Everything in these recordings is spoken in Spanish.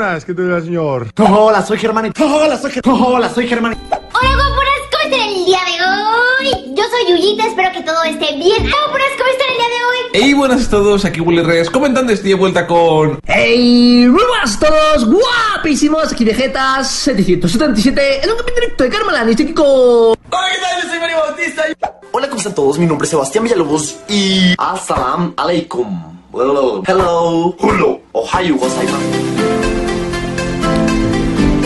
buenas, ¿qué tal, señor? Hola, soy Germán. Hola, soy Germán. Hola, soy Germán. Hola, guapuras, ¿cómo están el día de hoy? Yo soy Yuyita, espero que todo esté bien. Guapuras, ¿cómo están el día de hoy? Hey, buenas a todos, aquí Willy Reyes comentando estoy de vuelta con... ¡Hey! Buenas a todos, guapísimos, aquí Vegetas 777, en un capítulo de Carmelan y estoy aquí con... Hola, ¿qué tal? Yo soy Mario Bautista. Hola, ¿cómo están todos? Mi nombre es Sebastián Villalobos y... Assalam alaikum. Hello. Hello. Hello. Ohio gozaimasu.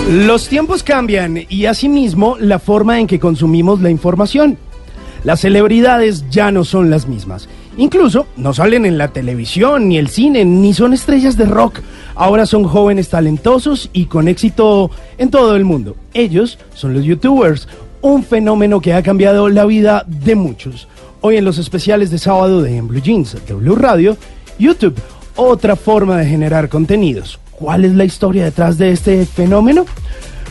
Los tiempos cambian y asimismo la forma en que consumimos la información. Las celebridades ya no son las mismas. Incluso no salen en la televisión, ni el cine, ni son estrellas de rock. Ahora son jóvenes talentosos y con éxito en todo el mundo. Ellos son los youtubers, un fenómeno que ha cambiado la vida de muchos. Hoy en los especiales de sábado de En Blue Jeans de Blue Radio, YouTube, otra forma de generar contenidos. ¿Cuál es la historia detrás de este fenómeno?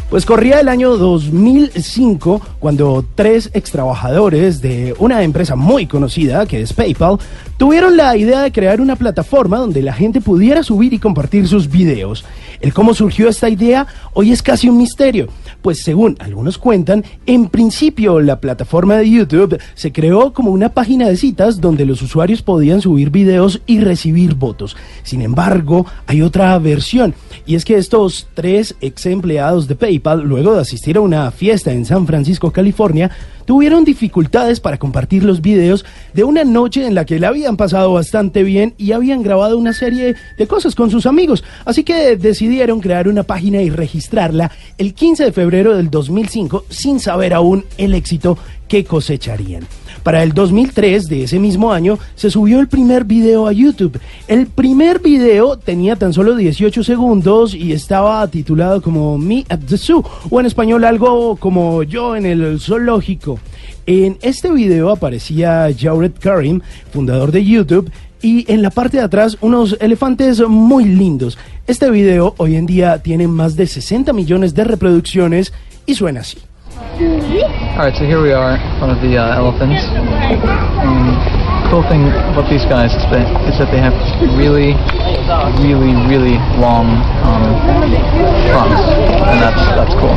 Pues corría el año 2005 cuando tres extrabajadores de una empresa muy conocida, que es PayPal, tuvieron la idea de crear una plataforma donde la gente pudiera subir y compartir sus videos. El cómo surgió esta idea hoy es casi un misterio, pues según algunos cuentan, en principio la plataforma de YouTube se creó como una página de citas donde los usuarios podían subir videos y recibir votos. Sin embargo, hay otra versión, y es que estos tres ex empleados de PayPal, luego de asistir a una fiesta en San Francisco, California, tuvieron dificultades para compartir los videos de una noche en la que la habían pasado bastante bien y habían grabado una serie de cosas con sus amigos. Así que decidieron crear una página y registrarla el 15 de febrero del 2005 sin saber aún el éxito que cosecharían. Para el 2003 de ese mismo año se subió el primer video a YouTube. El primer video tenía tan solo 18 segundos y estaba titulado como Me at the Zoo o en español algo como Yo en el zoológico. En este video aparecía Jared Karim, fundador de YouTube, y en la parte de atrás unos elefantes muy lindos. Este video hoy en día tiene más de 60 millones de reproducciones y suena así. Alright, so here we are front of the uh, elephants. And cool thing about these guys is that, is that they have really, really, really long um, fronts, and that's that's cool.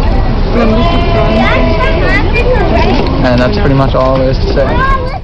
And that's pretty much all there is to say.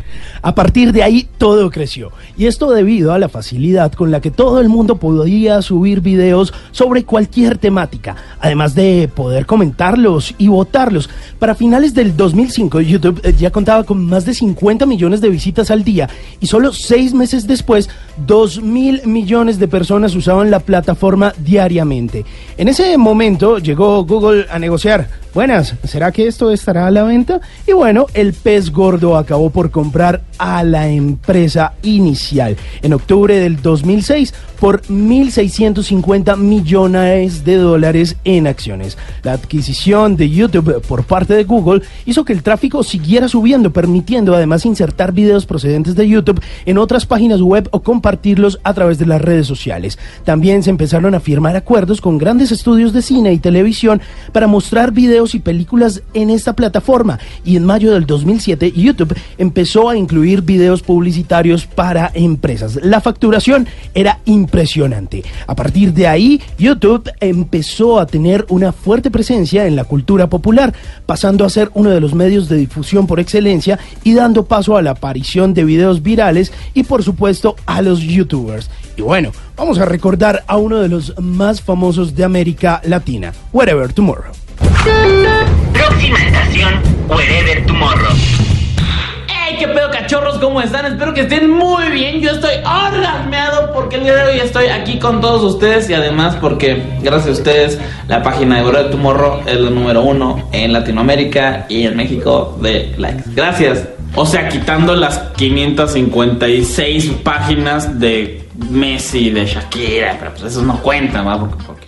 A partir de ahí todo creció. Y esto debido a la facilidad con la que todo el mundo podía subir videos sobre cualquier temática, además de poder comentarlos y votarlos. Para finales del 2005 YouTube eh, ya contaba con más de 50 millones de visitas al día y solo seis meses después 2 mil millones de personas usaban la plataforma diariamente. En ese momento llegó Google a negociar. Buenas, ¿será que esto estará a la venta? Y bueno, el pez gordo acabó por comprar a la empresa inicial en octubre del 2006 por 1.650 millones de dólares en acciones. La adquisición de YouTube por parte de Google hizo que el tráfico siguiera subiendo, permitiendo además insertar videos procedentes de YouTube en otras páginas web o compartirlos a través de las redes sociales. También se empezaron a firmar acuerdos con grandes estudios de cine y televisión para mostrar videos y películas en esta plataforma y en mayo del 2007 YouTube empezó a incluir videos publicitarios para empresas. La facturación era impresionante. A partir de ahí, YouTube empezó a tener una fuerte presencia en la cultura popular, pasando a ser uno de los medios de difusión por excelencia y dando paso a la aparición de videos virales y por supuesto a los youtubers. Y bueno, vamos a recordar a uno de los más famosos de América Latina, Wherever Tomorrow. Próxima estación, Wherever Tomorrow. ¡Hey! ¿Qué pedo, cachorros? ¿Cómo están? Espero que estén muy bien. Yo estoy orgasmeado porque el día de hoy estoy aquí con todos ustedes y además porque, gracias a ustedes, la página de Wherever Tomorrow es la número uno en Latinoamérica y en México de likes. Gracias. O sea, quitando las 556 páginas de Messi de Shakira, pero pues esos no cuentan, ¿va? Porque.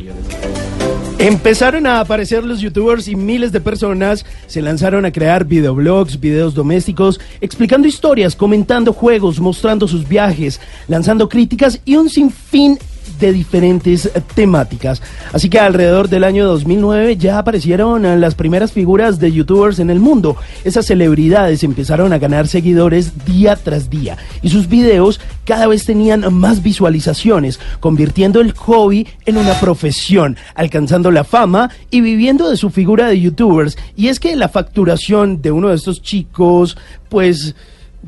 Empezaron a aparecer los youtubers y miles de personas se lanzaron a crear videoblogs, videos domésticos, explicando historias, comentando juegos, mostrando sus viajes, lanzando críticas y un sinfín de diferentes temáticas. Así que alrededor del año 2009 ya aparecieron las primeras figuras de youtubers en el mundo. Esas celebridades empezaron a ganar seguidores día tras día y sus videos cada vez tenían más visualizaciones, convirtiendo el hobby en una profesión, alcanzando la fama y viviendo de su figura de youtubers. Y es que la facturación de uno de estos chicos, pues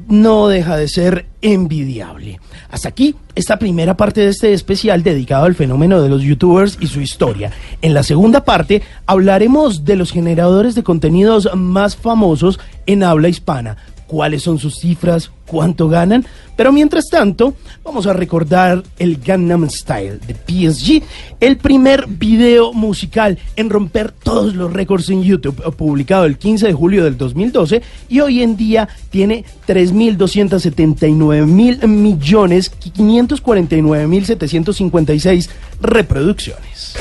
no deja de ser envidiable. Hasta aquí esta primera parte de este especial dedicado al fenómeno de los youtubers y su historia. En la segunda parte hablaremos de los generadores de contenidos más famosos en habla hispana. ¿Cuáles son sus cifras? ¿Cuánto ganan? Pero mientras tanto, vamos a recordar el Gangnam Style de PSG, el primer video musical en romper todos los récords en YouTube, publicado el 15 de julio del 2012 y hoy en día tiene 3.279 mil millones 549 mil 756 reproducciones.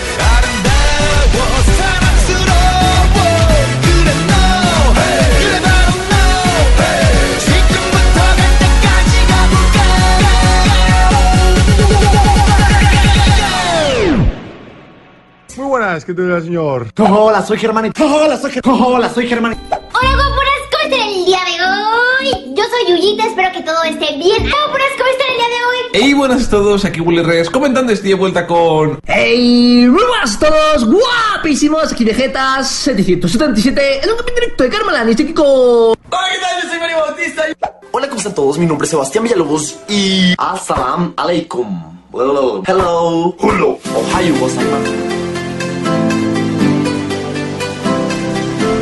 Buenas, ¿qué tal, señor? Hola, soy Germanito. Hola, soy Germanito. Hola, soy Germanito. Hola, guapuras, ¿cómo están el día de hoy? Yo soy Yuyita, espero que todo esté bien. Guapuras, ¿cómo están el día de hoy? Hey, buenas a todos, aquí Willy Reyes comentando este de vuelta con... ¡Hey! ¡Buenas todos! ¡Guapísimos! Aquí Vegetas 777 en un capítulo directo de Carmelan y estoy aquí con... Hola, ¿qué tal? Yo soy Mario Bautista. Hola, ¿cómo están todos? Mi nombre es Sebastián Villalobos y... Assalam alaikum. Hello. Hello. Hello. Ohio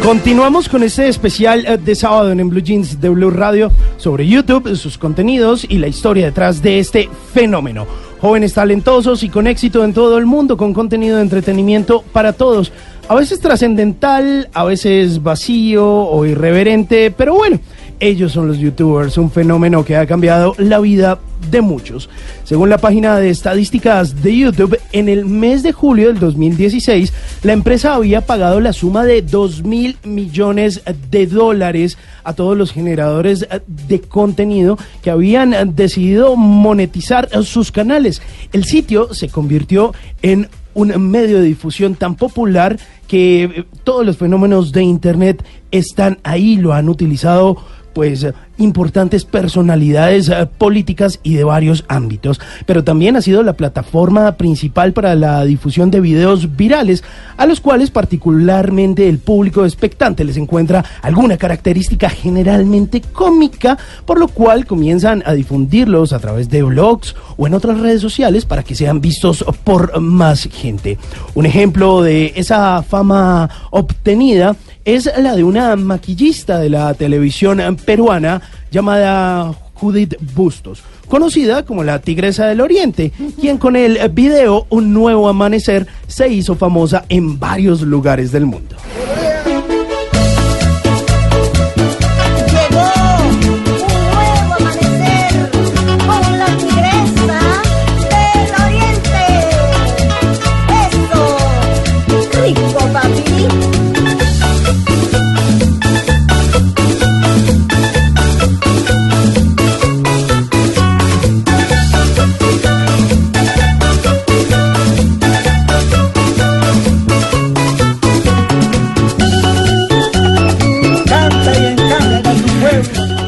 Continuamos con este especial eh, de sábado en Blue Jeans de Blue Radio sobre YouTube, sus contenidos y la historia detrás de este fenómeno. Jóvenes talentosos y con éxito en todo el mundo, con contenido de entretenimiento para todos. A veces trascendental, a veces vacío o irreverente, pero bueno, ellos son los youtubers, un fenómeno que ha cambiado la vida de muchos. Según la página de estadísticas de YouTube, en el mes de julio del 2016, la empresa había pagado la suma de 2 mil millones de dólares a todos los generadores de contenido que habían decidido monetizar sus canales. El sitio se convirtió en un medio de difusión tan popular que eh, todos los fenómenos de Internet están ahí, lo han utilizado pues eh, importantes personalidades eh, políticas y de varios ámbitos, pero también ha sido la plataforma principal para la difusión de videos virales, a los cuales particularmente el público expectante les encuentra alguna característica generalmente cómica, por lo cual comienzan a difundirlos a través de blogs o en otras redes sociales para que sean vistos por más gente. Un ejemplo de esa fama obtenida es la de una maquillista de la televisión peruana llamada Judith Bustos, conocida como la Tigresa del Oriente, quien con el video Un Nuevo Amanecer se hizo famosa en varios lugares del mundo.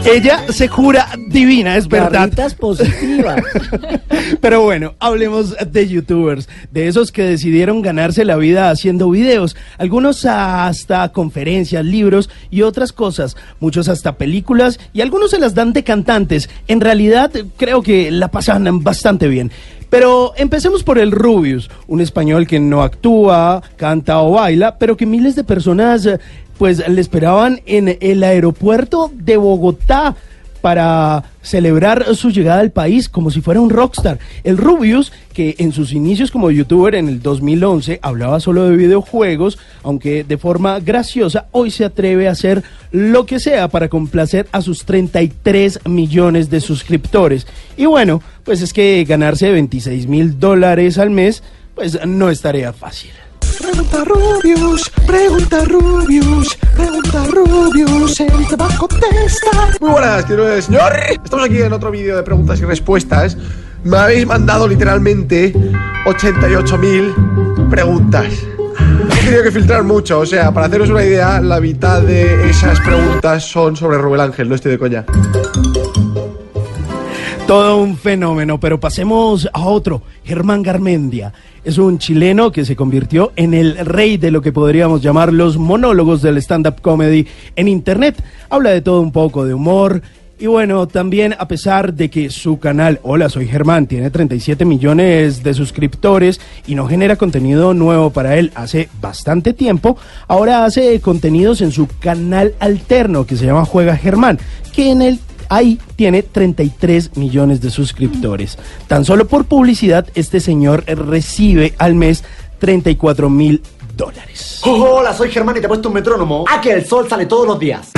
Ella se jura divina, es verdad. Garritas positivas. Pero bueno, hablemos de youtubers, de esos que decidieron ganarse la vida haciendo videos, algunos hasta conferencias, libros y otras cosas, muchos hasta películas y algunos se las dan de cantantes. En realidad creo que la pasan bastante bien. Pero empecemos por el Rubius, un español que no actúa, canta o baila, pero que miles de personas eh, pues le esperaban en el aeropuerto de Bogotá para celebrar su llegada al país como si fuera un rockstar. El Rubius, que en sus inicios como youtuber en el 2011 hablaba solo de videojuegos, aunque de forma graciosa, hoy se atreve a hacer lo que sea para complacer a sus 33 millones de suscriptores. Y bueno, pues es que ganarse 26 mil dólares al mes, pues no es tarea fácil. Pregunta Rubius, pregunta Rubius, pregunta Rubius, él te va a contestar. Muy buenas, quiero señor. Estamos aquí en otro vídeo de preguntas y respuestas. Me habéis mandado literalmente 88.000 preguntas. He tenido que filtrar mucho, o sea, para haceros una idea, la mitad de esas preguntas son sobre Rubén Ángel, no estoy de coña. Todo un fenómeno, pero pasemos a otro. Germán Garmendia es un chileno que se convirtió en el rey de lo que podríamos llamar los monólogos del stand-up comedy en Internet. Habla de todo un poco, de humor. Y bueno, también a pesar de que su canal, Hola, soy Germán, tiene 37 millones de suscriptores y no genera contenido nuevo para él hace bastante tiempo, ahora hace contenidos en su canal alterno que se llama Juega Germán, que en el ahí tiene 33 millones de suscriptores. Tan solo por publicidad, este señor recibe al mes 34 mil dólares. Hola, soy Germán y te he puesto un metrónomo. A que el sol sale todos los días.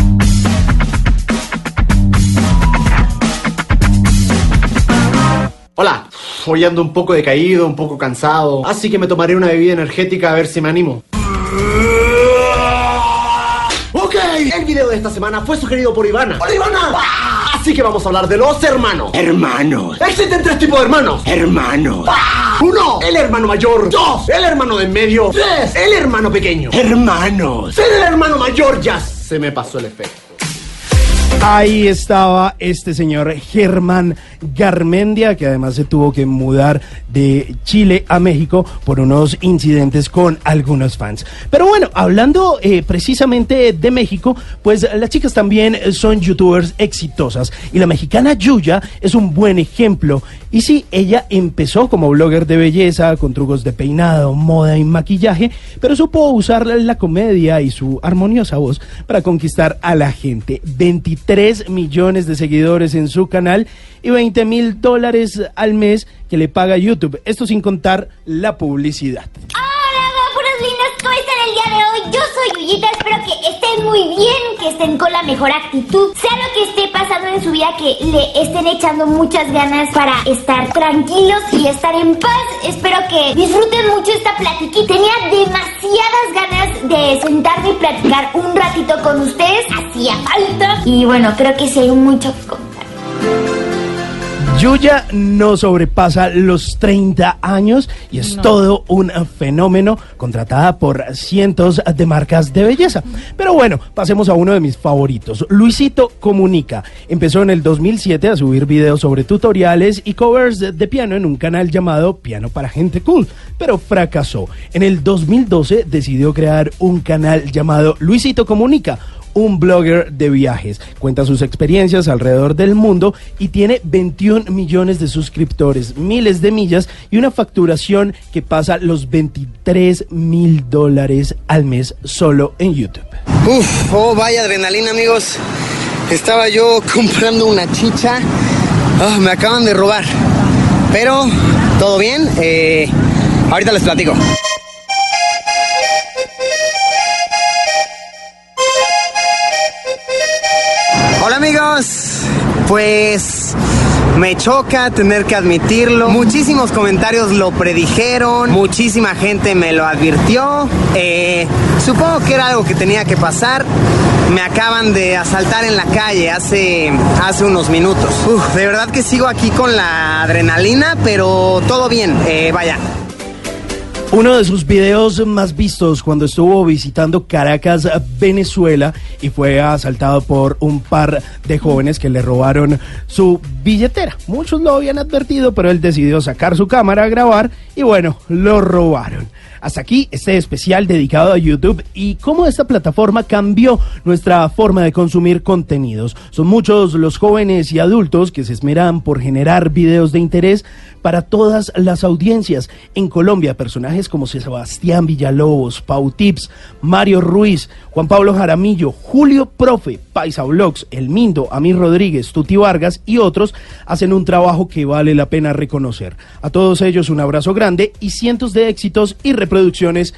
Hola, hoy ando un poco decaído, un poco cansado, así que me tomaré una bebida energética a ver si me animo. Ok, el video de esta semana fue sugerido por Ivana. ¡Hola, Ivana! ¡Ah! Así que vamos a hablar de los hermanos. Hermanos. Existen tres tipos de hermanos. Hermanos. Uno, el hermano mayor. Dos, el hermano de en medio. Tres, el hermano pequeño. Hermanos. Ser el hermano mayor ya se me pasó el efecto. Ahí estaba este señor Germán Garmendia, que además se tuvo que mudar de Chile a México por unos incidentes con algunos fans. Pero bueno, hablando eh, precisamente de México, pues las chicas también son youtubers exitosas y la mexicana Yuya es un buen ejemplo. Y sí, ella empezó como blogger de belleza, con trucos de peinado, moda y maquillaje, pero supo usar la comedia y su armoniosa voz para conquistar a la gente. 23 millones de seguidores en su canal y 20 mil dólares al mes que le paga YouTube. Esto sin contar la publicidad. Hola, guapuros lindos, ¿cómo están el día de hoy? Yo soy Yuyita, espero que estén muy bien, que estén con la mejor actitud. Sea lo que esté pasando en su vida, que le estén echando muchas ganas para estar tranquilos y estar en paz. Espero que disfruten mucho esta platiquita. Tenía demasiadas ganas de sentarme y platicar un ratito con ustedes. Hacía falta. Y bueno, creo que sí hay mucho. Yuya no sobrepasa los 30 años y es todo un fenómeno contratada por cientos de marcas de belleza. Pero bueno, pasemos a uno de mis favoritos. Luisito Comunica. Empezó en el 2007 a subir videos sobre tutoriales y covers de, de piano en un canal llamado Piano para Gente Cool, pero fracasó. En el 2012 decidió crear un canal llamado Luisito Comunica un blogger de viajes. Cuenta sus experiencias alrededor del mundo y tiene 21 millones de suscriptores, miles de millas y una facturación que pasa los 23 mil dólares al mes solo en YouTube. Uf, oh vaya adrenalina amigos. Estaba yo comprando una chicha. Ah, me acaban de robar. Pero, ¿todo bien? Eh, ahorita les platico. Hola amigos, pues me choca tener que admitirlo. Muchísimos comentarios lo predijeron, muchísima gente me lo advirtió. Eh, supongo que era algo que tenía que pasar. Me acaban de asaltar en la calle hace, hace unos minutos. De verdad que sigo aquí con la adrenalina, pero todo bien. Eh, vaya, Uno de sus videos más vistos cuando estuvo visitando Caracas, Venezuela, y fue asaltado por un par de jóvenes que le robaron su billetera. Muchos lo habían advertido, pero él decidió sacar su cámara a grabar y bueno, lo robaron. Hasta aquí este especial dedicado a YouTube y cómo esta plataforma cambió nuestra forma de consumir contenidos. Son muchos los jóvenes y adultos que se esmeran por generar videos de interés para todas las audiencias. En Colombia, personajes como Sebastián Villalobos, Pau Tips, Mario Ruiz, Juan Pablo Jaramillo, Julio Profe, Paisa Vlogs, El Mindo, Amir Rodríguez, Tuti Vargas y otros hacen un trabajo que vale la pena reconocer. A todos ellos un abrazo grande y cientos de éxitos y reproducciones